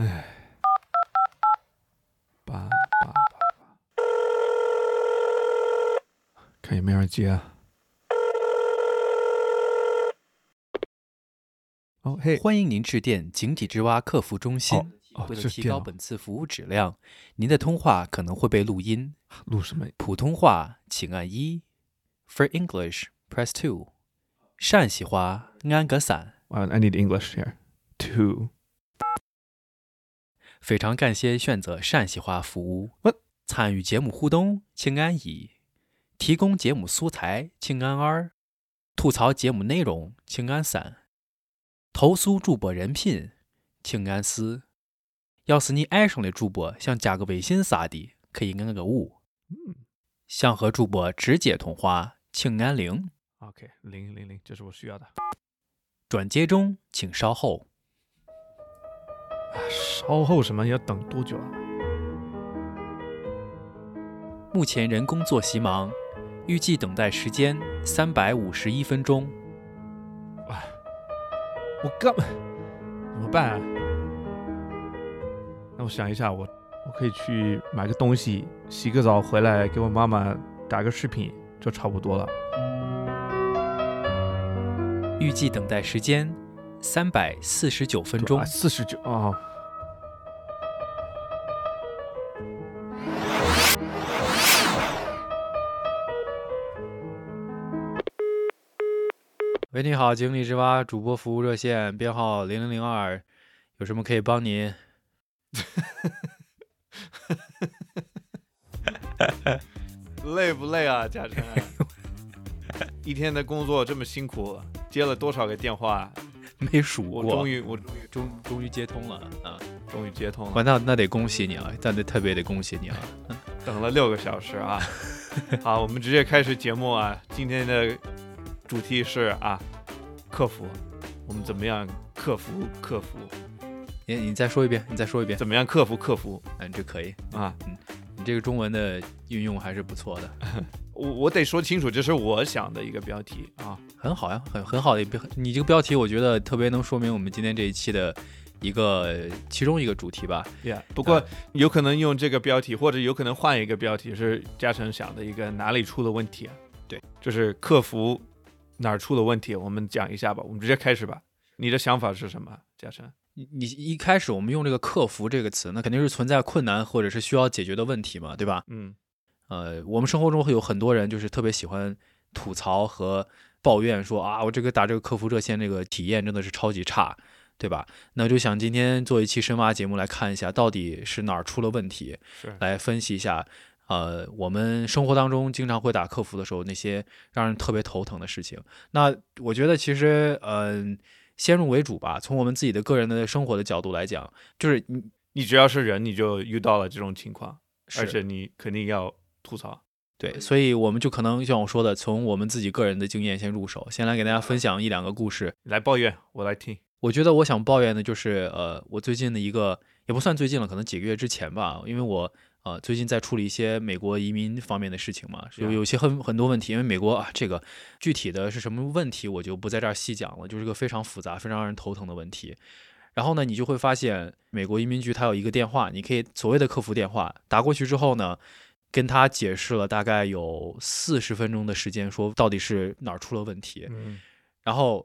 唉，八八八八，看有没有人接啊？哦嘿，欢迎您致电井底之蛙客服中心。哦，为了提高本次服务质量，您的通话可能会被录音。录什么？普通话请按一，For English press two，陕西话按个三。Uh, I need English here. Two. 非常感谢选择陕西话服务 What？参与节目互动，请按一；提供节目素材，请按二；吐槽节目内容，请按三；投诉主播人品，请按四。要是你爱上了主播，想加个微信啥的，可以按个五。想和主播直接通话，请按零。OK，零零零，这是我需要的。转接中，请稍后。稍后什么要等多久啊？目前人工作息忙，预计等待时间三百五十一分钟。我干怎么办啊？那我想一下，我我可以去买个东西，洗个澡回来给我妈妈打个视频，就差不多了。预计等待时间三百四十九分钟。四十九啊。喂，你好，井底之蛙主播服务热线编号零零零二，有什么可以帮您？累不累啊，嘉诚？一天的工作这么辛苦，接了多少个电话？没数过，我终于，我终于终于接通了啊！终于接通哇，了，那那得恭喜你啊，那得特别得恭喜你啊！等了六个小时啊！好，我们直接开始节目啊！今天的主题是啊，克服，我们怎么样克服克服？你你再说一遍，你再说一遍，怎么样克服克服嗯，这可以，啊？你这个中文的运用还是不错的，我我得说清楚，这是我想的一个标题啊。很好呀，很很好的一标，你这个标题我觉得特别能说明我们今天这一期的一个其中一个主题吧。Yeah，不过有可能用这个标题，或者有可能换一个标题，是嘉诚想的一个哪里出了问题啊？对，就是客服哪儿出了问题，我们讲一下吧。我们直接开始吧。你的想法是什么，嘉诚？你你一开始我们用这个“客服”这个词，那肯定是存在困难或者是需要解决的问题嘛，对吧？嗯呃，我们生活中会有很多人就是特别喜欢吐槽和抱怨说啊，我这个打这个客服热线这个体验真的是超级差，对吧？那就想今天做一期深挖节目来看一下到底是哪儿出了问题，是来分析一下。呃，我们生活当中经常会打客服的时候，那些让人特别头疼的事情。那我觉得其实，嗯、先入为主吧，从我们自己的个人的生活的角度来讲，就是你你只要是人，你就遇到了这种情况，而且你肯定要吐槽。对，所以我们就可能像我说的，从我们自己个人的经验先入手，先来给大家分享一两个故事。来抱怨，我来听。我觉得我想抱怨的就是，呃，我最近的一个也不算最近了，可能几个月之前吧，因为我呃最近在处理一些美国移民方面的事情嘛，有啊有些很很多问题，因为美国啊这个具体的是什么问题，我就不在这儿细讲了，就是个非常复杂、非常让人头疼的问题。然后呢，你就会发现美国移民局它有一个电话，你可以所谓的客服电话打过去之后呢，跟他解释了大概有四十分钟的时间，说到底是哪儿出了问题。嗯然后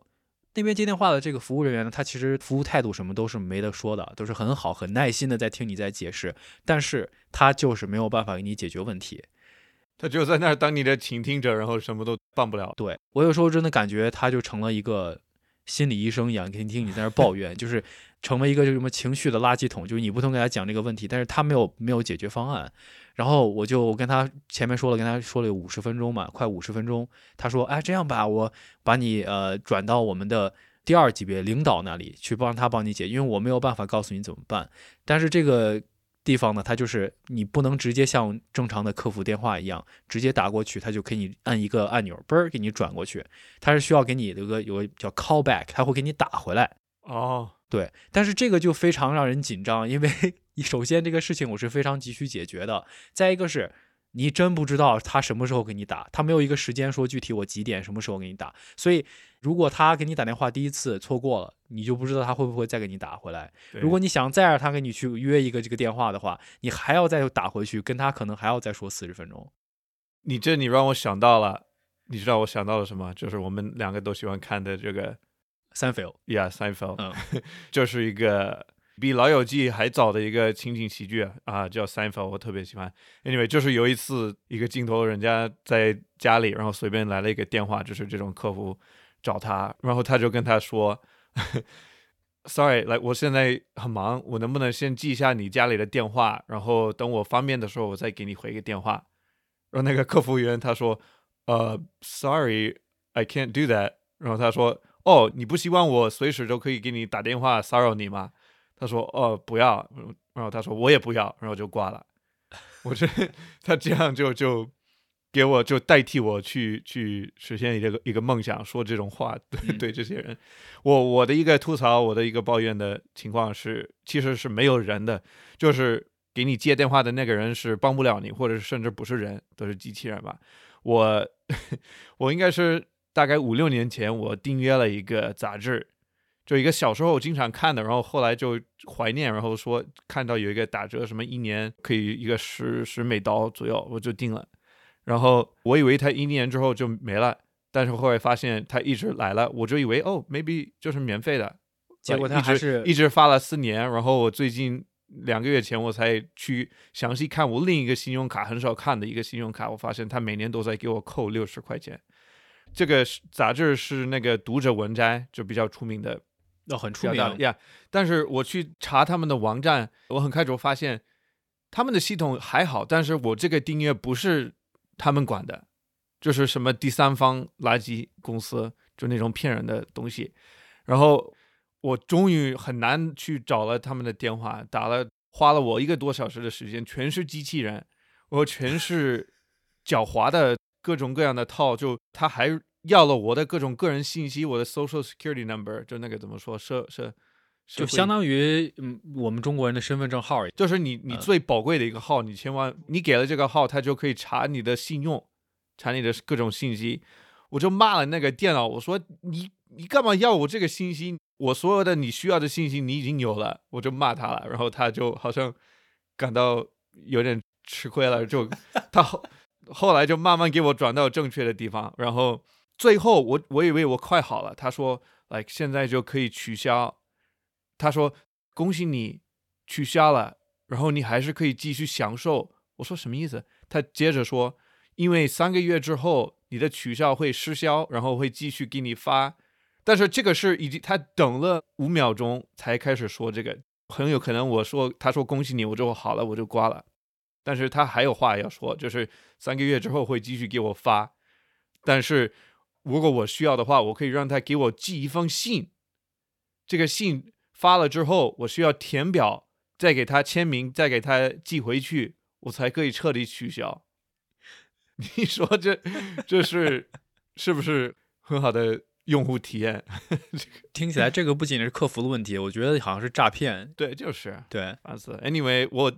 那边接电话的这个服务人员呢，他其实服务态度什么都是没得说的，都是很好、很耐心的在听你在解释，但是他就是没有办法给你解决问题。他只有在那儿当你的倾听者，然后什么都办不了。对我有时候真的感觉他就成了一个心理医生一样，给你听你在那抱怨，就是成为一个就什么情绪的垃圾桶，就是你不同给他讲这个问题，但是他没有没有解决方案。然后我就跟他前面说了，跟他说了有五十分钟嘛，快五十分钟。他说：“哎，这样吧，我把你呃转到我们的第二级别领导那里去，帮他帮你解，因为我没有办法告诉你怎么办。但是这个地方呢，它就是你不能直接像正常的客服电话一样直接打过去，它就给你按一个按钮，嘣儿给你转过去。它是需要给你有个有个叫 callback，它会给你打回来。哦，对，但是这个就非常让人紧张，因为 首先这个事情我是非常急需解决的，再一个是你真不知道他什么时候给你打，他没有一个时间说具体我几点什么时候给你打，所以如果他给你打电话第一次错过了，你就不知道他会不会再给你打回来。如果你想再让他给你去约一个这个电话的话，你还要再打回去，跟他可能还要再说四十分钟。你这你让我想到了，你知道我想到了什么？就是我们两个都喜欢看的这个三 fail，Yeah Seinfeld，、嗯 这是一个比《老友记》还早的一个情景喜剧啊，叫 Sina 我特别喜欢。Anyway，就是有一次一个镜头，人家在家里，然后随便来了一个电话，就是这种客服找他，然后他就跟他说：“Sorry，来，我现在很忙，我能不能先记一下你家里的电话，然后等我方便的时候，我再给你回个电话。”然后那个客服员他说：“呃，Sorry，I can't do that。”然后他说：“哦，你不希望我随时都可以给你打电话骚扰你吗？”他说：“哦，不要。”然后他说：“我也不要。”然后就挂了。我觉得他这样就就给我就代替我去去实现一个一个梦想，说这种话对、嗯对这些人。我我的一个吐槽，我的一个抱怨的情况是，其实是没有人的，就是给你接电话的那个人是帮不了你，或者是甚至不是人，都是机器人吧。我 我应该是大概五六年前，我订阅了一个杂志，就一个小时候经常看的，然后后来就怀念，然后说看到有一个打折，什么一年可以一个十十美刀左右，我就定了。然后我以为它一年之后就没了，但是后来发现它一直来了，我就以为哦，maybe 就是免费的，结果呃一直他还是一直发了四年，然后我最近两个月前我才去详细看我另一个信用卡很少看的一个信用卡，我发现他每年都在给我扣六十块钱。这个是杂志是那个读者文摘，就比较出名的，要很出名呀。但是我去查他们的网站，我很开始发现他们的系统还好，但是我这个订阅不是他们管的，就是什么第三方垃圾公司，就那种骗人的东西。然后我终于很难去找了他们的电话，打了，花了我一个多小时的时间，全是机器人，我全是狡猾的各种各样的套，就他还要了我的各种个人信息，我的 social security number，就那个怎么说，社社就相当于嗯我们中国人的身份证号儿就是你你嗯最宝贵的一个号，你千万你给了这个号，他就可以查你的信用，查你的各种信息。我就骂了那个电脑，我说你你干嘛要我这个信息？我所有的你需要的信息你已经有了，我就骂他了。然后他就好像感到有点吃亏了，就 他后后来就慢慢给我转到正确的地方。然后最后我我以为我快好了，他说，like 现在就可以取消。他说恭喜你取消了，然后你还是可以继续享受。我说什么意思？他接着说，因为三个月之后你的取消会失效，然后会继续给你发。但是这个是已经他等了五秒钟才开始说这个，很有可能我说他说恭喜你，我就好了，我就挂了。但是他还有话要说，就是三个月之后会继续给我发。但是如果我需要的话，我可以让他给我寄一封信。这个信发了之后，我需要填表，再给他签名，再给他寄回去，我才可以彻底取消。你说这这是是不是很好的用户体验？听起来这个不仅是客服的问题，我觉得好像是诈骗。对，就是对，烦死。Anyway，我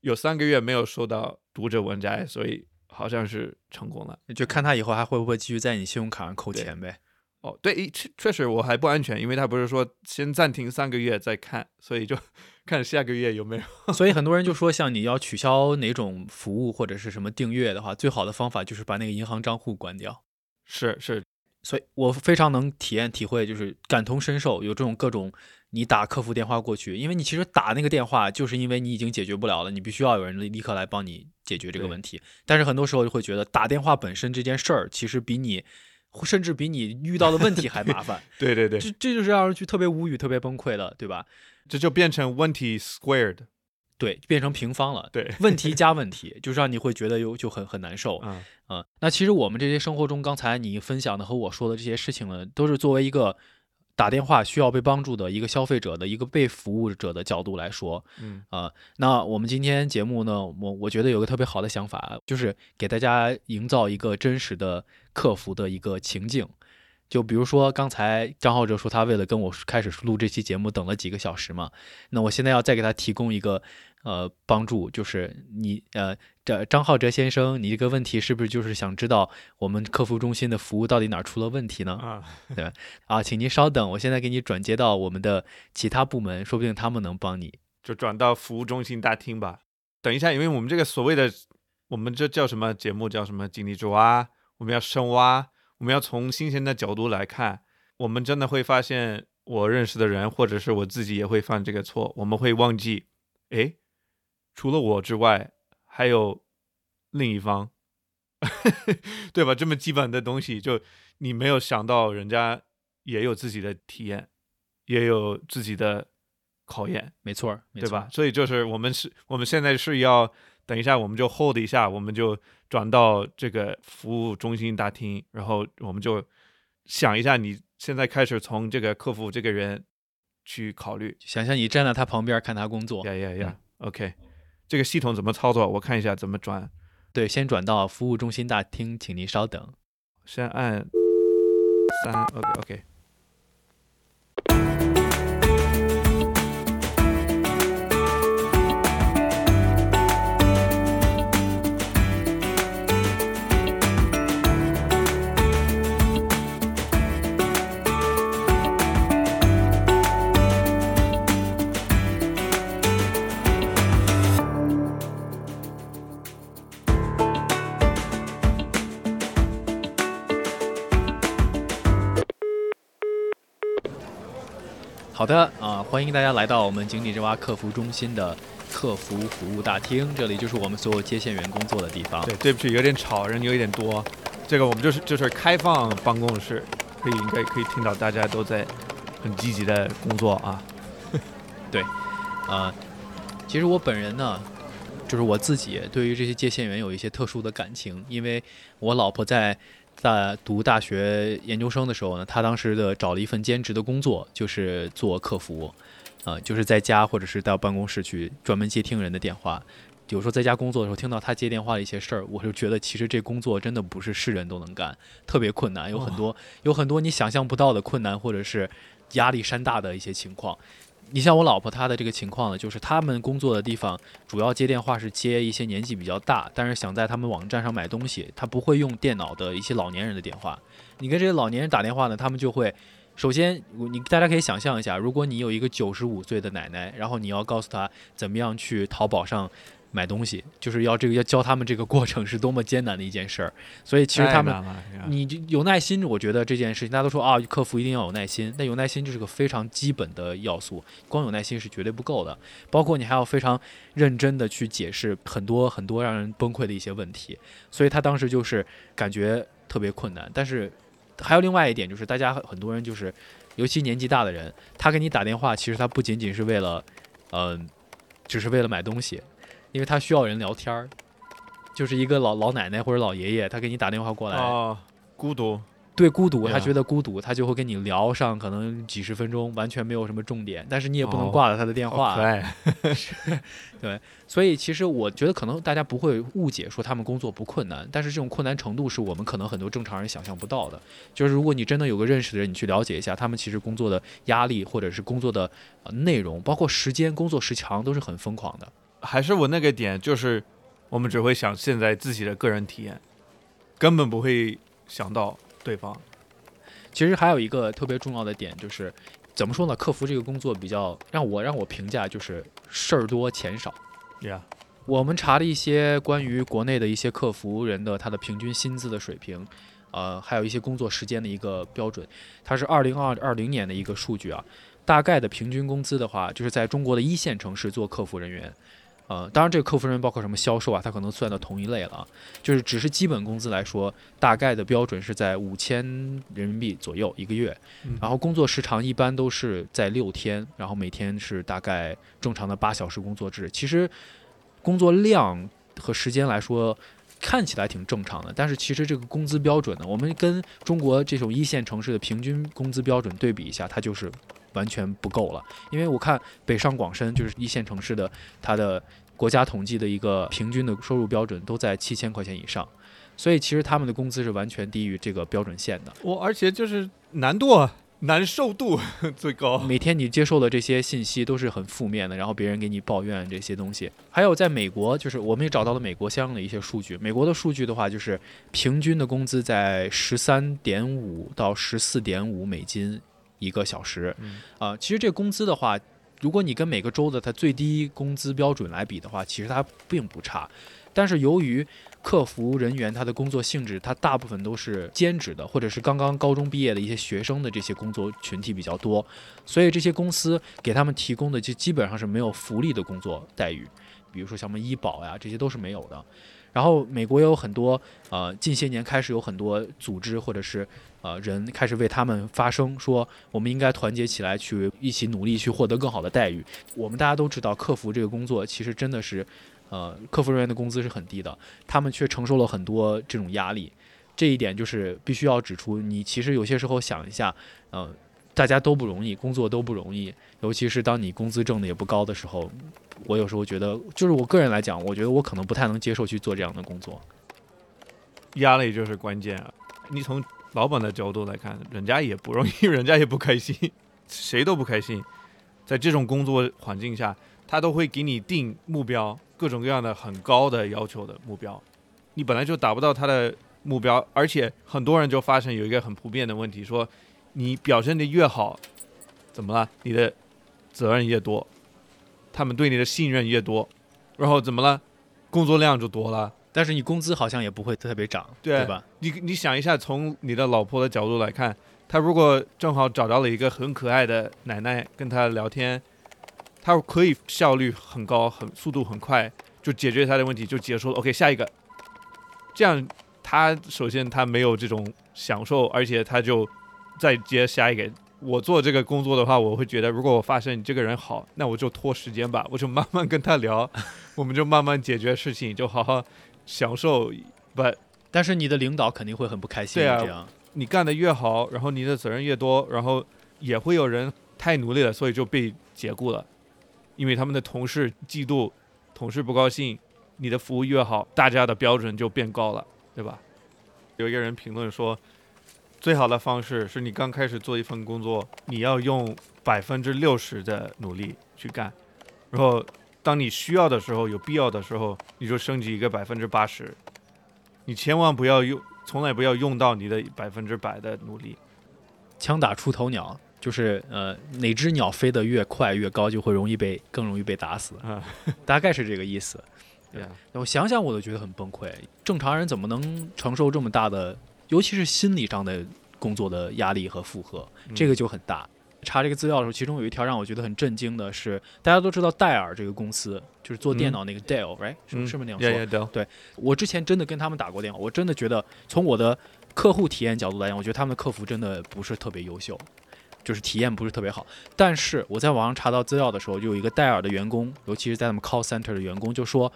有三个月没有收到读者文摘，所以好像是成功了。就看他以后还会不会继续在你信用卡上扣钱呗。哦，对，确确实我还不安全，因为他不是说先暂停三个月再看，所以就 看下个月有没有。所以很多人就 说，像你要取消哪种服务或者是什么订阅的话，最好的方法就是把那个银行账户关掉。是是，所以我非常能体验体会，就是感同身受，有这种各种你打客服电话过去，因为你其实打那个电话，就是因为你已经解决不了了，你必须要有人立刻来帮你解决这个问题。但是很多时候就会觉得打电话本身这件事儿，其实比你甚至比你遇到的问题还麻烦，对对对，这这就是让人去特别无语、特别崩溃的，对吧？这就变成问题 squared。对，变成平方了，对，问题 加问题，就让你会觉得有就很很难受。嗯，嗯、那其实我们这些生活中，刚才你分享的和我说的这些事情呢，都是作为一个打电话需要被帮助的一个消费者的一个被服务者的角度来说，嗯啊、那我们今天节目呢，我我觉得有个特别好的想法，就是给大家营造一个真实的客服的一个情境。就比如说刚才张浩哲说他为了跟我开始录这期节目等了几个小时嘛，那我现在要再给他提供一个呃帮助，就是你呃这张浩哲先生，你这个问题是不是就是想知道我们客服中心的服务到底哪儿出了问题呢？啊，对啊，请您稍等，我现在给你转接到我们的其他部门，说不定他们能帮你。就转到服务中心大厅吧。等一下，因为我们这个所谓的，我们这叫什么节目？叫什么井底之蛙？我们要深挖，我们要从新鲜的角度来看。我们真的会发现，我认识的人，或者是我自己也会犯这个错。我们会忘记，哎，除了我之外，还有另一方，对吧？这么基本的东西，就你没有想到，人家也有自己的体验，也有自己的考验。没错儿，没错对吧？？所以就是我们是，我们现在是要等一下，我们就 hold 一下，我们就转到这个服务中心大厅，然后我们就想一下，你现在开始从这个客服这个人去考虑，想象你站在他旁边看他工作，呀呀呀，OK，这个系统怎么操作？我看一下怎么转，对，先转到服务中心大厅，请您稍等。先按三，OK 好的啊、欢迎大家来到我们井底之蛙客服中心的客服服务大厅，这里就是我们所有接线员工作的地方。对，对不起，有点吵，人有一点多。这个我们就是就是开放办公室，可以应该可以听到大家都在很积极的工作啊。呃，其实我本人呢，就是我自己对于这些接线员有一些特殊的感情，因为我老婆在在读大学研究生的时候呢，他当时的找了一份兼职的工作，就是做客服，呃，就是在家或者是到办公室去专门接听人的电话。有时候在家工作的时候，听到他接电话的一些事儿，我就觉得其实这工作真的不是是人都能干，特别困难，有很多有很多你想象不到的困难，或者是压力山大的一些情况。你像我老婆她的这个情况呢，就是他们工作的地方主要接电话是接一些年纪比较大，但是想在他们网站上买东西，他不会用电脑的一些老年人的电话。你跟这些老年人打电话呢，他们就会。首先，你大家可以想象一下，如果你有一个九十五岁的奶奶，然后你要告诉她怎么样去淘宝上买东西，就是要这个要教他们这个过程是多么艰难的一件事儿。所以其实他们你就有耐心，我觉得这件事情，大家都说啊，客服一定要有耐心，但有耐心就是个非常基本的要素，光有耐心是绝对不够的。包括你还要非常认真的去解释很多很多让人崩溃的一些问题，所以他当时就是感觉特别困难。但是还有另外一点，就是大家很很多人就是，尤其年纪大的人，他给你打电话，其实他不仅仅是为了，嗯、只是为了买东西，因为他需要人聊天儿。就是一个老老奶奶或者老爷爷，他给你打电话过来，啊，孤独，对孤独，他觉得孤独，他就会跟你聊上可能几十分钟，完全没有什么重点，但是你也不能哦挂了他的电话。好可爱，所以其实我觉得可能大家不会误解说他们工作不困难，但是这种困难程度是我们可能很多正常人想象不到的。就是如果你真的有个认识的人，你去了解一下，他们其实工作的压力或者是工作的呃内容，包括时间、工作时长都是很疯狂的。还是我那个点，就是我们只会想现在自己的个人体验，根本不会想到对方。其实还有一个特别重要的点就是。怎么说呢？客服这个工作比较让我让我评价就是事儿多钱少。呀，我们查了一些关于国内的一些客服人的他的平均薪资的水平，呃，还有一些工作时间的一个标准，它是二零二二零年的一个数据啊。大概的平均工资的话，就是在中国的一线城市做客服人员，呃，当然这个客服人员包括什么销售啊，他可能算到同一类了啊。就是只是基本工资来说，大概的标准是在五千人民币左右一个月，嗯然后工作时长一般都是在六天，然后每天是大概正常的八小时工作制。其实工作量和时间来说，看起来挺正常的，但是其实这个工资标准呢，我们跟中国这种一线城市的平均工资标准对比一下，它就是完全不够了。因为我看北上广深就是一线城市的，它的国家统计的一个平均的收入标准都在七千块钱以上。所以其实他们的工资是完全低于这个标准线的。我而且就是难度啊难受度最高。每天你接受的这些信息都是很负面的，然后别人给你抱怨这些东西。还有在美国，就是我们也找到了美国相应的一些数据。美国的数据的话，就是平均的工资在十三点五到十四点五美金一个小时。嗯啊、其实这工资的话，如果你跟每个州的它最低工资标准来比的话，其实它并不差。但是由于客服人员他的工作性质，他大部分都是兼职的，或者是刚刚高中毕业的一些学生的这些工作群体比较多，所以这些公司给他们提供的就基本上是没有福利的工作待遇，比如说像什么医保呀，这些都是没有的。然后美国也有很多呃，近些年开始有很多组织或者是呃人开始为他们发声，说我们应该团结起来去一起努力去获得更好的待遇。我们大家都知道，客服这个工作其实真的是，呃，客服人员的工资是很低的，他们却承受了很多这种压力。这一点就是必须要指出，你其实有些时候想一下，呃，大家都不容易，工作都不容易，尤其是当你工资挣的也不高的时候，我有时候觉得，就是我个人来讲，我觉得我可能不太能接受去做这样的工作。压力就是关键啊！你从老板的角度来看，人家也不容易，人家也不开心，谁都不开心。在这种工作环境下，他都会给你定目标，各种各样的很高的要求的目标，你本来就达不到他的目标，而且很多人就发生有一个很普遍的问题，说你表现的越好，怎么了？你的责任越多，他们对你的信任越多，然后怎么了？工作量就多了。但是你工资好像也不会特别涨，对吧？你你想一下，从你的老婆的角度来看，她如果正好找到了一个很可爱的奶奶跟她聊天，她可以效率很高，很速度很快，就解决她的问题，就结束了。OK，下一个。这样，她首先她没有这种享受，而且她就再接下一个。我做这个工作的话，我会觉得，如果我发现你这个人好，那我就拖时间吧，我就慢慢跟他聊，我们就慢慢解决事情，就好好享受。不，但是你的领导肯定会很不开心，对啊这样。你干得越好，然后你的责任越多，然后也会有人太努力了，所以就被解雇了，因为他们的同事嫉妒，同事不高兴，你的服务越好，大家的标准就变高了，对吧？有一个人评论说，最好的方式是你刚开始做一份工作，你要用百分之六十的努力去干，然后当你需要的时候，有必要的时候，你就升级一个百分之八十，你千万不要用。从来不要用到你的百分之百的努力。枪打出头鸟，就是呃哪只鸟飞得越快越高，就会容易被更容易被打死，啊 大概是这个意思。对我想想我都觉得很崩溃。正常人怎么能承受这么大的，尤其是心理上的工作的压力和负荷？这个就很大。查这个资料的时候，其中有一条让我觉得很震惊的是，大家都知道戴尔这个公司，就是做电脑那个 Dell，right？、是嗯是不是那样说？Yeah, yeah, Dell 我之前真的跟他们打过电话，我真的觉得从我的客户体验角度来讲，我觉得他们的客服真的不是特别优秀，就是体验不是特别好。但是我在网上查到资料的时候，就有一个戴尔的员工，尤其是在他们 call center 的员工就说。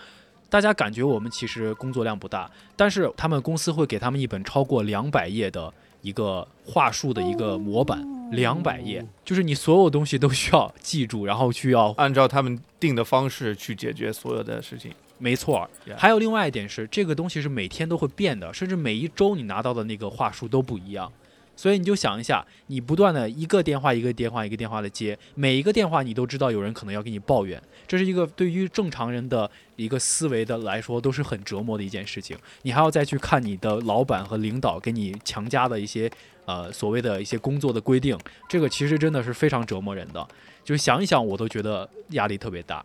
大家感觉我们其实工作量不大，但是他们公司会给他们一本超过两百页的一个话术的一个模板，两百页，就是你所有东西都需要记住，然后需要按照他们定的方式去解决所有的事情。没错还有另外一点是，这个东西是每天都会变的，甚至每一周你拿到的那个话术都不一样。所以你就想一下，你不断的一个电话一个电话一个电话的接，每一个电话你都知道有人可能要给你抱怨，这是一个对于正常人的一个思维的来说都是很折磨的一件事情。你还要再去看你的老板和领导给你强加的一些呃所谓的一些工作的规定，这个其实真的是非常折磨人的。就是想一想，我都觉得压力特别大。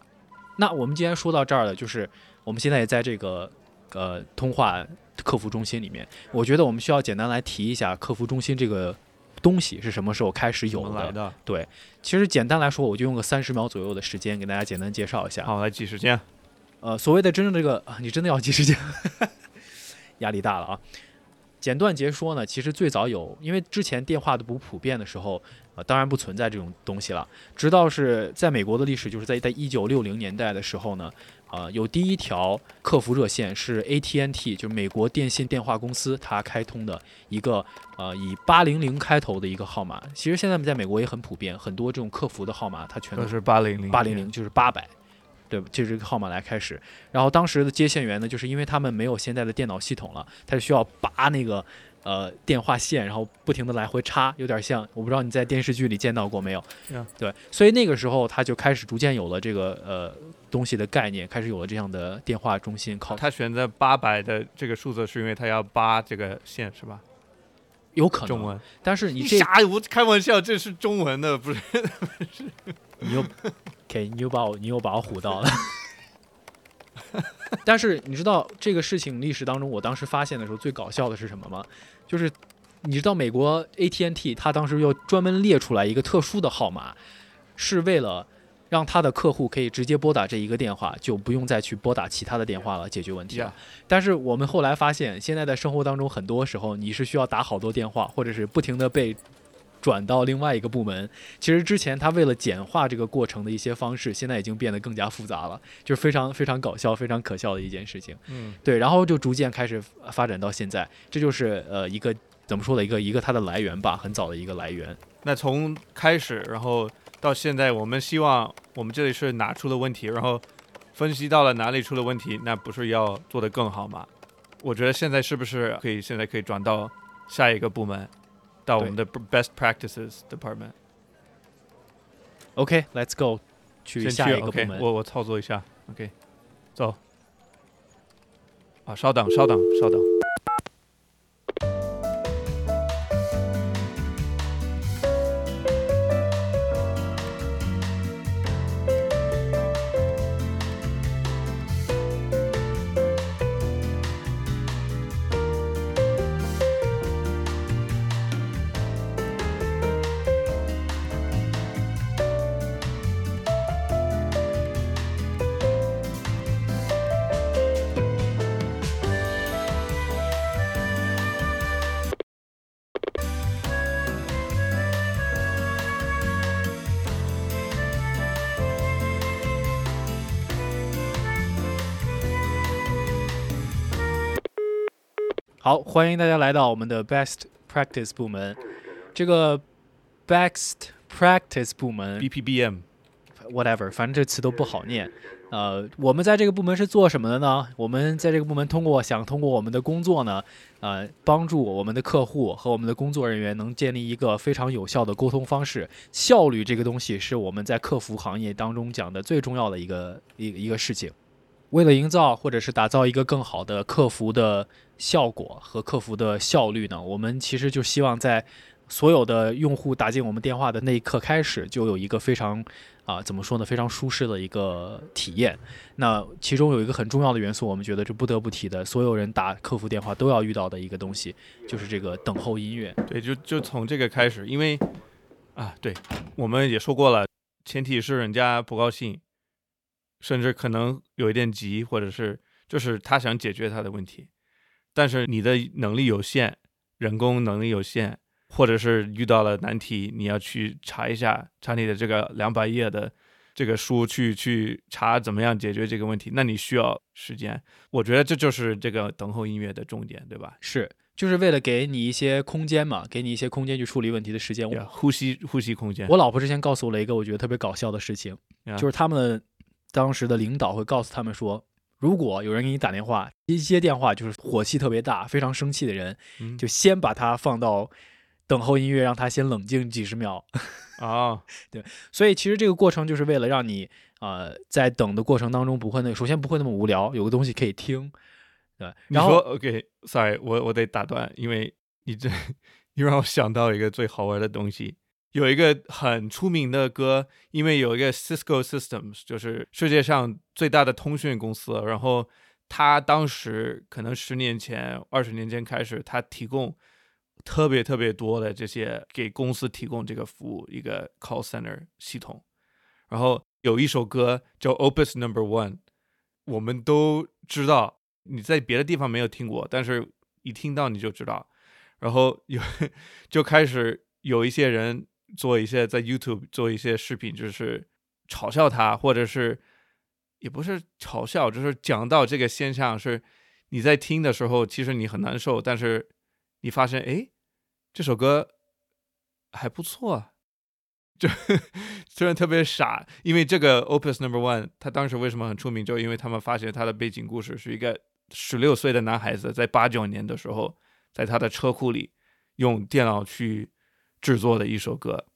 那我们今天说到这儿了，就是我们现在也在这个呃通话客服中心里面，我觉得我们需要简单来提一下客服中心这个东西是什么时候开始有来的？对，其实简单来说，我就用个三十秒左右的时间给大家简单介绍一下。好，来计时间。呃，所谓的真正这个，啊 你真的要记时间，压力大了啊。简短截说呢，其实最早有，因为之前电话都不普遍的时候，呃，当然不存在这种东西了。直到是在美国的历史，就是在在一九六零年代的时候呢，啊，有第一条客服热线是 AT&T，就是美国电信电话公司它开通的一个呃以八零零开头的一个号码。其实现在在美国也很普遍，很多这种客服的号码它全都都是八零零八零零，就是八百。对，就这个号码来开始。然后当时的接线员呢，就是因为他们没有现在的电脑系统了，他就需要拔那个呃电话线，然后不停的来回插，有点像我不知道你在电视剧里见到过没有对，所以那个时候他就开始逐渐有了这个呃东西的概念，开始有了这样的电话中心 call，他选择八百的这个数字是因为他要扒这个线是吧？有可能中文。但是你这瞎，我开玩笑，这是中文的，不是？你又 OK，你又把我你又把我唬到了。但是你知道这个事情历史当中，我当时发现的时候最搞笑的是什么吗？就是你知道美国 AT&T 它当时又专门列出来一个特殊的号码，是为了让他的客户可以直接拨打这一个电话，就不用再去拨打其他的电话了，解决问题但是我们后来发现，现在在生活当中，很多时候你是需要打好多电话，或者是不停的被转到另外一个部门。其实之前他为了简化这个过程的一些方式，现在已经变得更加复杂了，就是非常非常搞笑、非常可笑的一件事情。嗯，对，然后就逐渐开始发展到现在，这就是呃一个怎么说的一个一个它的来源吧，很早的一个来源。那从开始，然后到现在，我们希望我们这里是哪出了问题，然后分析到了哪里出了问题，那不是要做得更好吗？我觉得现在是不是可以现在可以转到下一个部门，到我们的 best practices department。 OK，Let's、go，去先下去，OK，一个部门。我我操作一下，OK，走。啊，稍等，稍等，稍等。 好，欢迎大家来到我们的 Best Practice 部门。这个 Best Practice 部门 BPBM，whatever，反正这词都不好念。呃，我们在这个部门是做什么的呢？我们在这个部门通过想通过我们的工作呢，呃，帮助我们的客户和我们的工作人员能建立一个非常有效的沟通方式。效率这个东西是我们在客服行业当中讲的最重要的一个一个一个事情。为了营造或者是打造一个更好的客服的效果和客服的效率呢，我们其实就希望在所有的用户打进我们电话的那一刻开始，就有一个非常啊、怎么说呢，非常舒适的一个体验。那其中有一个很重要的元素，我们觉得这不得不提的，所有人打客服电话都要遇到的一个东西，就是这个等候音乐。对，就就从这个开始，因为啊，对，我们也说过了，前提是人家不高兴，甚至可能有一点急，或者是就是他想解决他的问题，但是你的能力有限，人工能力有限，或者是遇到了难题，你要去查一下，查你的这个两百页的这个书去去查怎么样解决这个问题，那你需要时间。我觉得这就是这个等候音乐的重点，对吧？是，就是为了给你一些空间嘛，给你一些空间去处理问题的时间。我 Yeah，呼吸呼吸空间。我老婆之前告诉我了一个我觉得特别搞笑的事情就是他们当时的领导会告诉他们说，如果有人给你打电话，一接电话就是火气特别大、非常生气的人，嗯就先把他放到等候音乐，让他先冷静几十秒。啊，对所以其实这个过程就是为了让你呃在等的过程当中不会那首先不会那么无聊，有个东西可以听，对。然后你说 OK，sorry，、我我得打断，因为你这 你让我想到一个最好玩的东西，有一个很出名的歌，因为有一个 Cisco Systems，就是世界上最大的通讯公司，然后他当时可能十年前、二十年前开始，他提供特别特别多的这些给公司提供这个服务一个 call center 系统，然后有一首歌叫 Opus Number One，我们都知道你在别的地方没有听过，但是一听到你就知道。然后有 就开始有一些人做一些在 YouTube 做一些视频，就是嘲笑他，或者是也不是嘲笑，就是讲到这个现象是你在听的时候，其实你很难受，但是你发现哎这首歌还不错，就 虽然特别傻，因为这个 Opus Number One，他当时为什么很出名，就因为他们发现他的背景故事是一个十六岁的男孩子在八九年的时候，在他的车库里用电脑去制作的一首歌。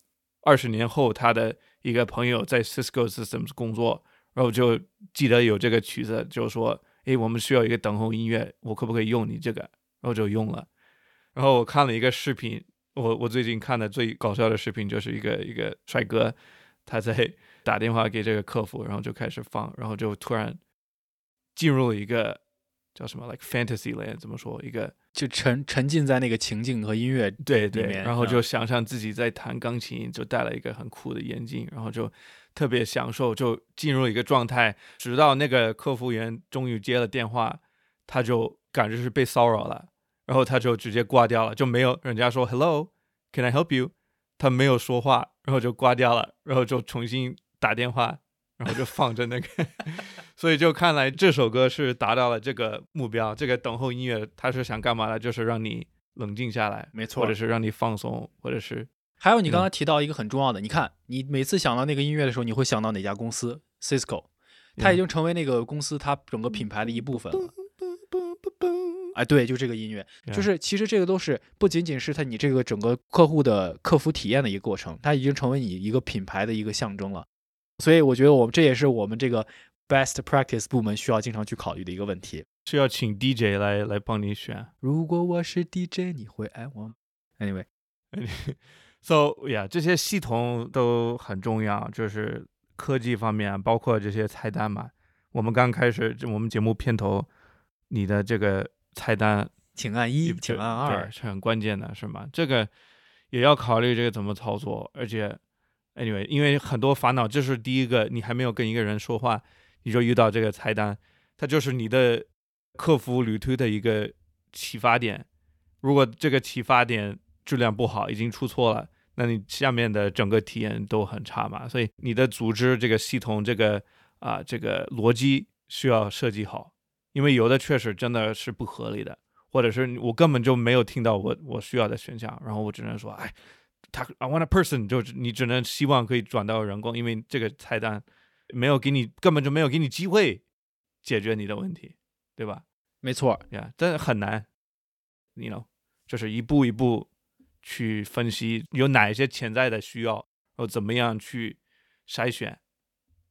二十年后，他的一个朋友在 Cisco Systems 工作，然后就记得有这个曲子，就说：“诶，我们需要一个等候音乐，我可不可以用你这个？”然后就用了。然后我看了一个视频，我我最近看的最搞笑的视频就是一个一个帅哥。他在打电话给这个客服，然后就开始放，然后就突然进入了一个叫什么 like fantasy land，怎么说？一个就沉沉浸在那个情境和音乐对对，然后就嗯想象自己在弹钢琴，就戴了一个很酷的眼镜，然后就特别享受，就进入一个状态。直到那个客服员终于接了电话，他就感觉是被骚扰了，然后他就直接挂掉了，就没有人家说 “Hello，Can I help you”，他没有说话，然后就挂掉了，然后就重新打电话，然后就放着那个，所以就看来这首歌是达到了这个目标。这个等候音乐，它是想干嘛呢？就是让你冷静下来，没错或者是让你放松，或者是还有你刚才提到一个很重要的，你看你每次想到那个音乐的时候，你会想到哪家公司？Cisco，它已经成为那个公司它整个品牌的一部分了。哎，对，就这个音乐，就是其实这个都是不仅仅是它你这个整个客户的客服体验的一个过程，它已经成为你一个品牌的一个象征了。所以我觉得我们这也是我们这个 best practice 部门需要经常去考虑的一个问题。是要请 DJ 来来帮你选。如果我是 DJ，你会爱我吗？Anyway，So yeah，这些系统都很重要，就是科技方面，包括这些菜单嘛。我们刚开始，我们节目片头，你的这个菜单请按一，请按二，，是很关键的，是吗？这个也要考虑这个怎么操作，而且，anyway，因为很多烦恼，这是第一个，你还没有跟一个人说话，你就遇到这个菜单，它就是你的客服旅途的一个启发点。如果这个启发点质量不好，已经出错了，那你下面的整个体验都很差嘛。所以你的组织这个系统，这个啊、这个逻辑需要设计好，因为有的确实真的是不合理的。或者是我根本就没有听到我我需要的选项，然后我只能说，哎，他 I want a person，就是你只能希望可以转到人工，因为这个菜单没有给你根本就没有给你机会解决你的问题，对吧？没错，呀、真的很难，you know，就是一步一步去分析有哪一些潜在的需要，然后怎么样去筛选，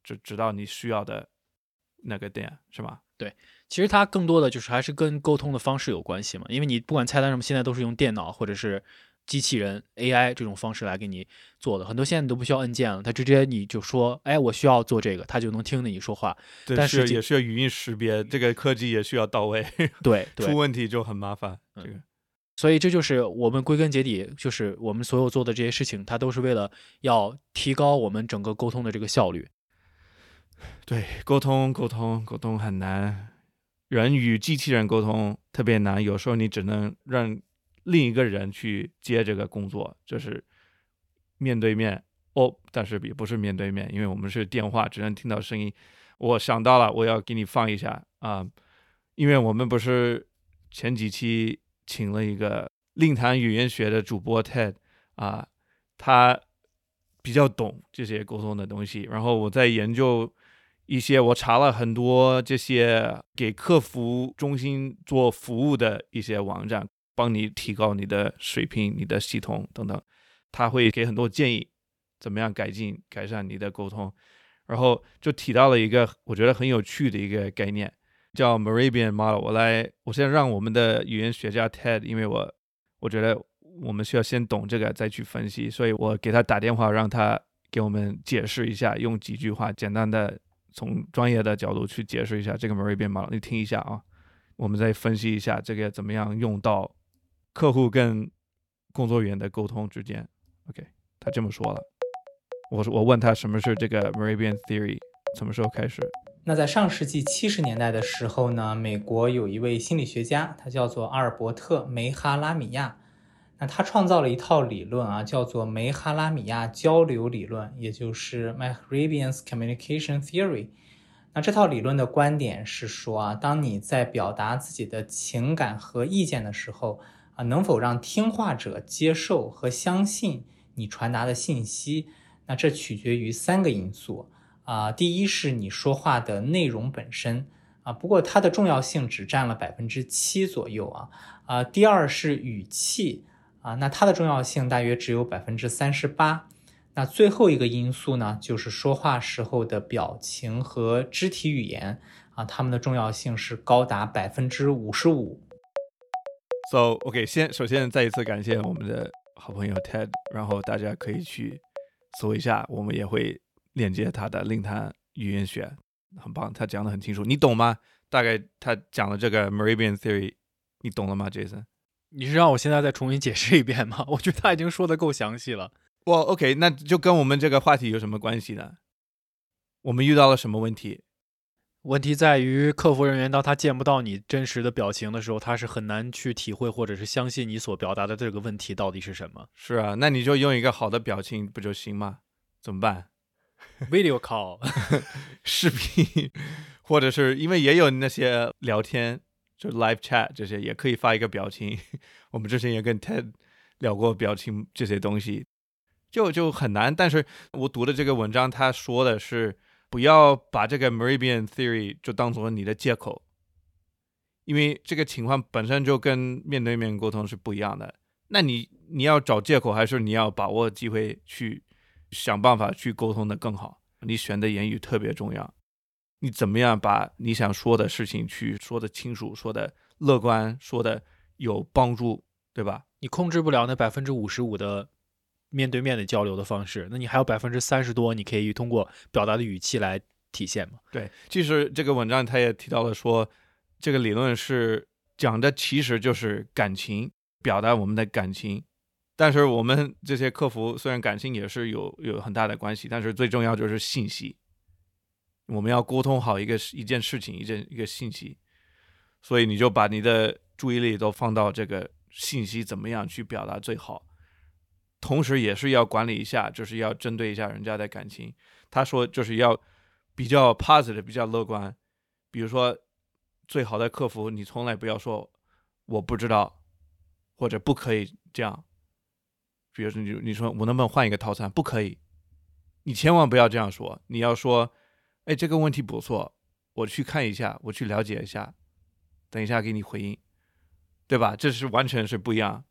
直直到你需要的那个点，是吧？对其实它更多的就是还是跟沟通的方式有关系嘛，因为你不管菜单什么现在都是用电脑或者是机器人 AI 这种方式来给你做的，很多现在你都不需要按键了，它直接你就说，哎，我需要做这个，它就能听着你说话。对，但是是也需要语音识别，这个科技也需要到位，对对出，问题就很麻烦。嗯这个所以这就是我们归根结底，就是我们所有做的这些事情，它都是为了要提高我们整个沟通的这个效率。对，沟通沟通沟通很难，人与机器人沟通特别难，有时候你只能让另一个人去接这个工作，就是面对面哦，但是也不是面对面，因为我们是电话，只能听到声音。我想到了，我要给你放一下啊、因为我们不是前几期请了一个令谈语言学的主播 Ted 啊、他比较懂这些沟通的东西，然后我在研究一些，我查了很多这些给客服中心做服务的一些网站，帮你提高你的水平、你的系统等等，他会给很多建议，怎么样改进、改善你的沟通。然后就提到了一个我觉得很有趣的一个概念，叫 Morabian Model。我来，我先让我们的语言学家 Ted，因为我我觉得我们需要先懂这个再去分析，所以我给他打电话，让他给我们解释一下，用几句话简单的从专业的角度去解释一下这个 Morabian Model。你听一下啊，我们再分析一下这个怎么样用到客户跟工作员的沟通之间。OK，他这么说了。我说我问他什么是这个 Morabian Theory，什么时候开始？那在上世纪七十年代的时候呢，美国有一位心理学家，他叫做阿尔伯特·梅哈拉米亚。那他创造了一套理论啊，叫做梅哈拉米亚交流理论，也就是 Mehrabian's Communication Theory。那这套理论的观点是说啊，当你在表达自己的情感和意见的时候啊，能否让听话者接受和相信你传达的信息，那这取决于三个因素啊，第一是你说话的内容本身啊，不过它的重要性只占了百分之七左右啊啊，第二是语气啊，那它的重要性大约只有百分之三十八。那最后一个因素呢，就是说话时候的表情和肢体语言啊，它们的重要性是高达百分之五十五。So OK，先首先再一次感谢我们的好朋友 Ted，然后大家可以去搜一下，我们也会链接他的令他语言学，很棒，他讲的很清楚，你懂吗？大概他讲的这个 Meridian Theory，你懂了吗，Jason？你是让我现在再重新解释一遍吗？我觉得他已经说的够详细了。我 OK，那就跟我们这个话题有什么关系呢？我们遇到了什么问题？问题在于，客服人员当他见不到你真实的表情的时候，他是很难去体会或者是相信你所表达的这个问题到底是什么。是啊，那你就用一个好的表情不就行吗？怎么办？Video call，视频，或者是因为也有那些聊天，就 live chat 这些也可以发一个表情。我们之前也跟 Ted 聊过表情这些东西，就就很难。但是我读的这个文章，他说的是不要把这个 Meridian Theory 就当做你的借口，因为这个情况本身就跟面对面沟通是不一样的。那你你要找借口，还是你要把握机会去想办法去沟通的更好？你选的言语特别重要。你怎么样把你想说的事情去说的清楚，说的乐观，说的有帮助，对吧？你控制不了那百分之五十五的面对面的交流的方式，那你还有百分之三十多，你可以通过表达的语气来体现嘛？对，其实这个文章他也提到了说，这个理论是讲的其实就是感情，表达我们的感情。但是我们这些客服虽然感情也是有有很大的关系，但是最重要就是信息。我们要沟通好一个一件事情，一件一个信息，所以你就把你的注意力都放到这个信息怎么样去表达最好，同时也是要管理一下，就是要针对一下人家的感情。他说就是要比较 positive，比较乐观。比如说，最好的客服，你从来不要说我不知道，或者不可以这样。比如说你你说我能不能换一个套餐？不可以，你千万不要这样说。你要说，哎，这个问题不错，我去看一下，我去了解一下，等一下给你回应，对吧？这是完全是不一样。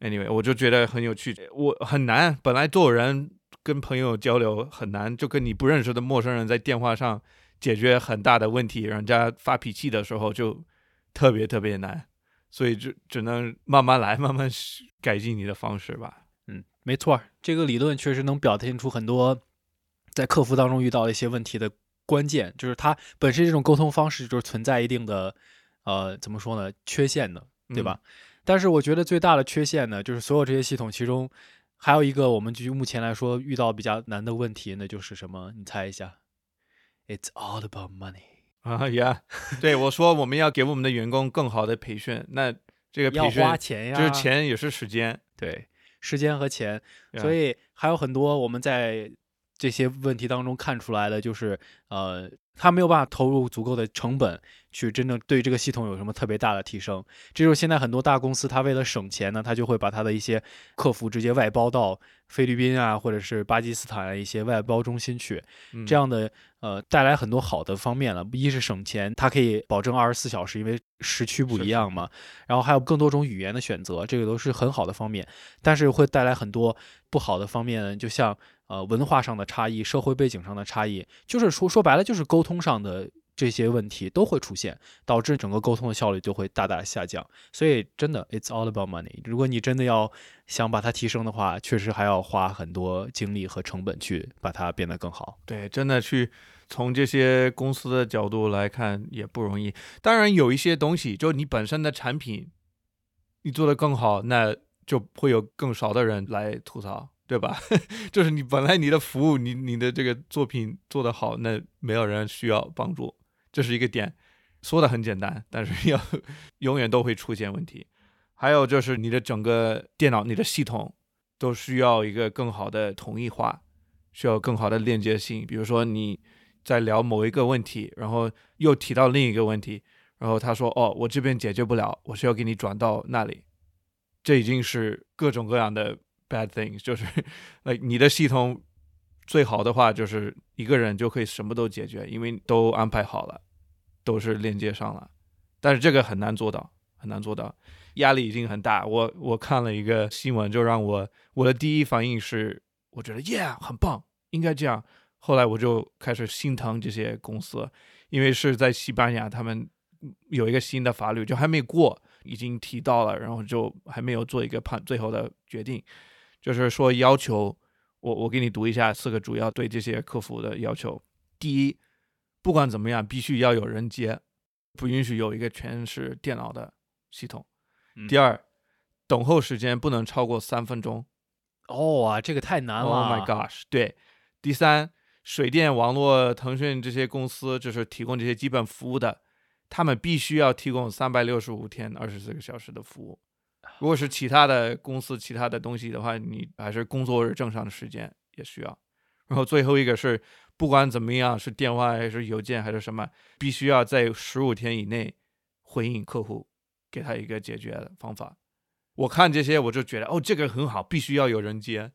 Anyway，我就觉得很有趣，我很难，本来做人跟朋友交流很难，就跟你不认识的陌生人在电话上解决很大的问题，人家发脾气的时候就特别特别难，所以就只能慢慢来，慢慢改进你的方式吧。嗯，没错，这个理论确实能表现出很多在客服当中遇到的一些问题的关键，就是它本身这种沟通方式就是存在一定的呃怎么说呢缺陷的，对吧？但是我觉得最大的缺陷呢，就是所有这些系统其中还有一个我们就目前来说遇到比较难的问题，那就是什么？你猜一下？It's all about money 啊呀，对我说我们要给我们的员工更好的培训，那这个要培训花钱呀，就是钱也是时间，对，时间和钱，所以还有很多我们在这些问题当中看出来的，就是呃，他没有办法投入足够的成本去真正对这个系统有什么特别大的提升。这就是现在很多大公司，它为了省钱呢，它就会把它的一些客服直接外包到菲律宾啊，或者是巴基斯坦啊一些外包中心去，嗯这样的呃带来很多好的方面了。一是省钱，它可以保证二十四小时，因为时区不一样嘛。然后还有更多种语言的选择，这个都是很好的方面。但是会带来很多不好的方面，就像呃文化上的差异、社会背景上的差异，就是说说白了就是沟通上的这些问题都会出现，导致整个沟通的效率就会大大下降。所以真的，it's all about money。如果你真的要想把它提升的话，确实还要花很多精力和成本去把它变得更好。对，真的去从这些公司的角度来看也不容易。当然，有一些东西，就你本身的产品，你做得更好，那就会有更少的人来吐槽，对吧？就是你本来你的服务，你你的这个作品做得好，那没有人需要帮助，这是一个点。说的很简单，但是要 永远都会出现问题。还有就是你的整个电脑、你的系统都需要一个更好的统一化，需要更好的链接性。比如说你在聊某一个问题，然后又提到另一个问题，然后他说：“哦，我这边解决不了，我需要给你转到那里。”这已经是各种各样的 bad things，就是呃你的系统最好的话就是一个人就可以什么都解决，因为都安排好了，都是链接上了。但是这个很难做到，很难做到，压力已经很大。我我看了一个新闻，就让我我的第一反应是，我觉得 yeah 很棒，应该这样。后来我就开始心疼这些公司，因为是在西班牙，他们有一个新的法律，就还没过，已经提到了，然后就还没有做一个判最后的决定，就是说要求我我给你读一下四个主要对这些客服的要求。第一，不管怎么样，必须要有人接。不允许有一个全是电脑的系统。第二，等候时间不能超过三分钟。哦啊，这个太难了。Oh my gosh！对。第三，水电、网络、腾讯这些公司就是提供这些基本服务的，他们必须要提供三百六十五天、二十四个小时的服务。如果是其他的公司、其他的东西的话，你还是工作日正常的时间也需要。然后最后一个是。不管怎么样，是电话还是邮件还是什么，必须要在十五天以内回应客户，给他一个解决的方法。我看这些，我就觉得哦，这个很好，必须要有人接。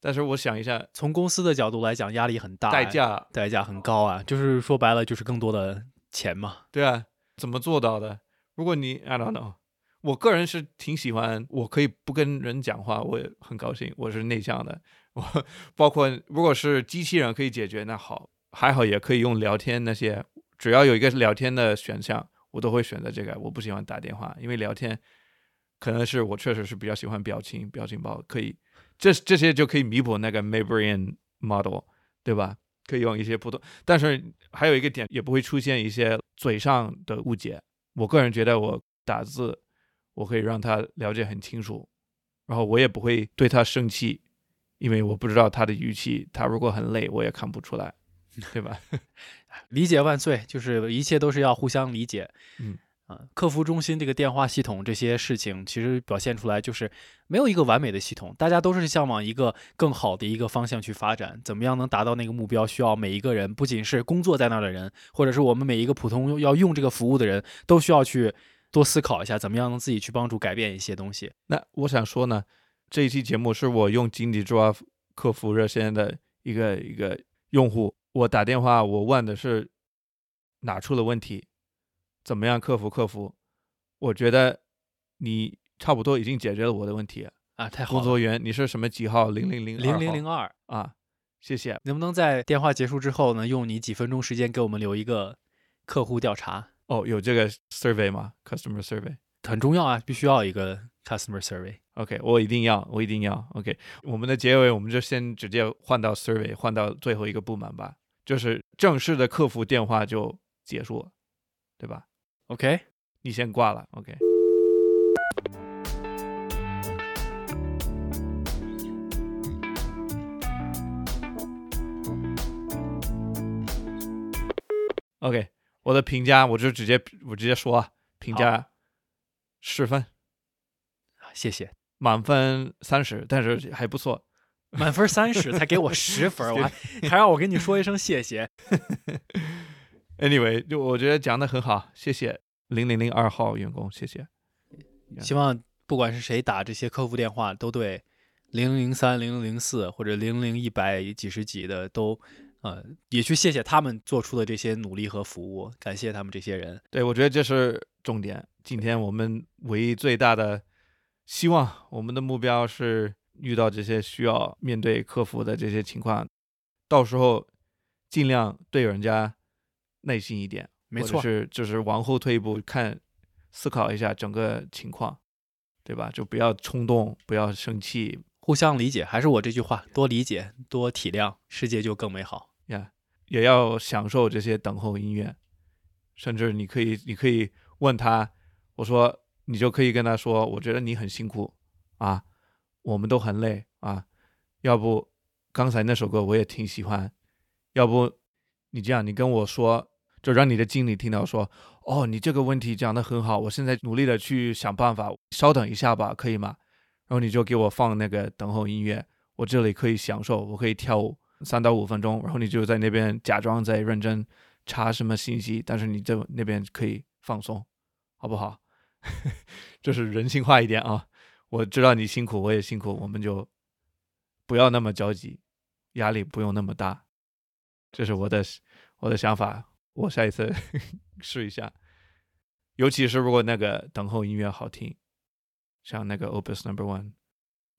但是我想一下，从公司的角度来讲，压力很大，代价代价很高啊，就是说白了，就是更多的钱嘛。对啊，怎么做到的？如果你 I don't know，我个人是挺喜欢，我可以不跟人讲话，我也很高兴。我是内向的。我包括如果是机器人可以解决，那好还好也可以用聊天那些，只要有一个聊天的选项，我都会选择这个。我不喜欢打电话，因为聊天可能是我确实是比较喜欢表情，表情包可以，这这些就可以弥补那个 Maybrain model，对吧？可以用一些不同，但是还有一个点，也不会出现一些嘴上的误解。我个人觉得我打字，我可以让他了解很清楚，然后我也不会对他生气。因为我不知道他的语气，他如果很累，我也看不出来，对吧？理解万岁，就是一切都是要互相理解。嗯啊，客服中心这个电话系统这些事情，其实表现出来就是没有一个完美的系统，大家都是向往一个更好的一个方向去发展。怎么样能达到那个目标，需要每一个人，不仅是工作在那儿的人，或者是我们每一个普通要用这个服务的人都需要去多思考一下，怎么样能自己去帮助改变一些东西。那我想说呢。这一期节目是我用井底之蛙客服热线的一个一个用户，我打电话，我问的是哪出了问题，怎么样克服克服？我觉得你差不多已经解决了我的问题啊，太好了。工作员，你是什么几号？零零零零零零二啊，谢谢。能不能在电话结束之后呢，用你几分钟时间给我们留一个客户调查？哦，有这个 survey 吗？Customer survey 很重要啊，必须要一个 customer survey。OK，我一定要，我一定要。OK，我们的结尾我们就先直接换到 survey，换到最后一个部门吧，就是正式的客服电话就结束了，对吧？OK，你先挂了。OK。OK，我的评价我就直接我直接说评价十分，谢谢。满分三十，但是还不错。满分三十，才给我十分，我还还让我跟你说一声谢谢。Anyway，就我觉得讲的很好，谢谢零零零二号员工，谢谢。希望不管是谁打这些客服电话，都对零零零三、零零零四或者零零一百几十几的都，呃，也去谢谢他们做出的这些努力和服务，感谢他们这些人。对，我觉得这是重点。今天我们唯一最大的。希望我们的目标是遇到这些需要面对客服的这些情况，到时候尽量对人家耐心一点，没错，是就是往后退一步看，思考一下整个情况，对吧？就不要冲动，不要生气，互相理解。还是我这句话，多理解，多体谅，世界就更美好呀。也要享受这些等候音乐，甚至你可以，你可以问他，我说。你就可以跟他说：“我觉得你很辛苦啊，我们都很累啊。要不刚才那首歌我也挺喜欢，要不你这样，你跟我说，就让你的经理听到说，哦，你这个问题讲得很好，我现在努力的去想办法，稍等一下吧，可以吗？然后你就给我放那个等候音乐，我这里可以享受，我可以跳舞三到五分钟然后你就在那边假装在认真查什么信息但是你在那边可以放松好不好？就是人性化一点啊我知道你辛苦我也辛苦我们就不要那么焦急压力不用那么大。这是我的我的想法我下一次 试一下。尤其是如果那个等候音乐好听像那个 opus number one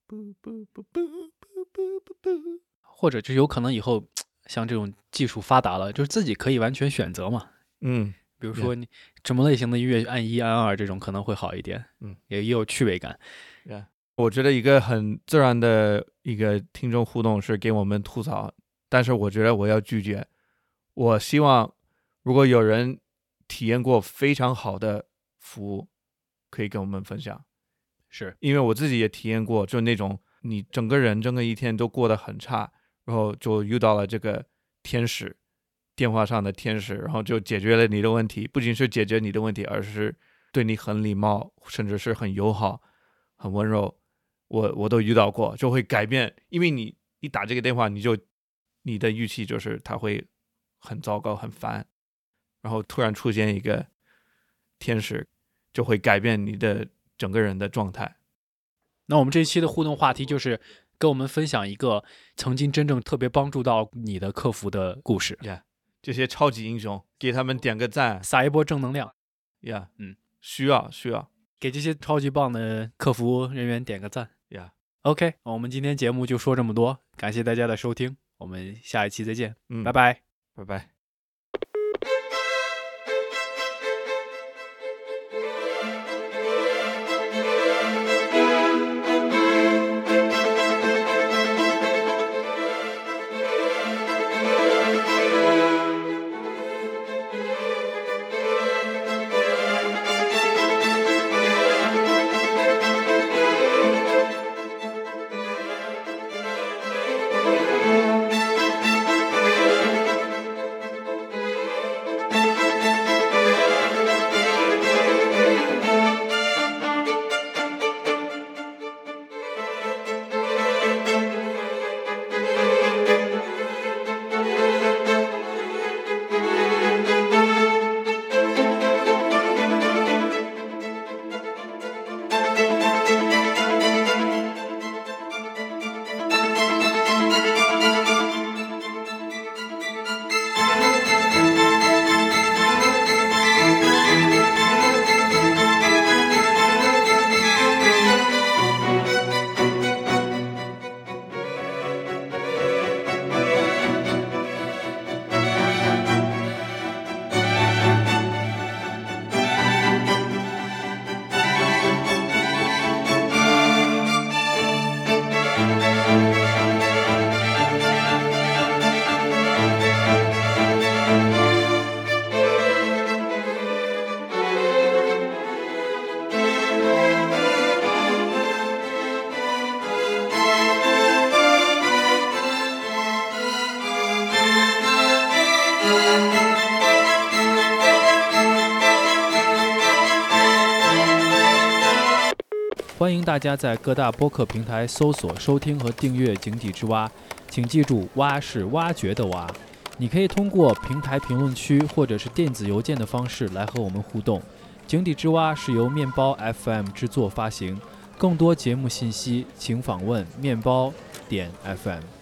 不不不不不不不不。或者就有可能以后像这种技术发达了，就是自己可以完全选择嘛。嗯，比如说你什么类型的音乐按一按二这种可能会好一点，嗯，也也有趣味感。我觉得一个很自然的一个听众互动是给我们吐槽，但是我觉得我要拒绝。我希望如果有人体验过非常好的服务，可以跟我们分享。是因为我自己也体验过，就那种你整个人整个一天都过得很差，然后就遇到了这个天使，电话上的天使，然后就解决了你的问题，不仅是解决你的问题，而是对你很礼貌，甚至是很友好、很温柔。我我都遇到过，就会改变，因为你一打这个电话，你就你的预期就是他会很糟糕、很烦，然后突然出现一个天使，就会改变你的整个人的状态。那我们这一期的互动话题就是跟我们分享一个曾经真正特别帮助到你的客服的故事，这些超级英雄，给他们点个赞撒一波正能量，呀嗯，需要需要给这些超级棒的客服人员点个赞。呀，OK，我们今天节目就说这么多，感谢大家的收听，我们下一期再见，嗯，拜拜。拜拜。大家在各大播客平台搜索、收听和订阅《井底之蛙》，请记住“蛙”是挖掘的“蛙”。你可以通过平台评论区或者是电子邮件的方式来和我们互动。《井底之蛙》是由面包 FM 制作发行，更多节目信息请访问面包点 FM。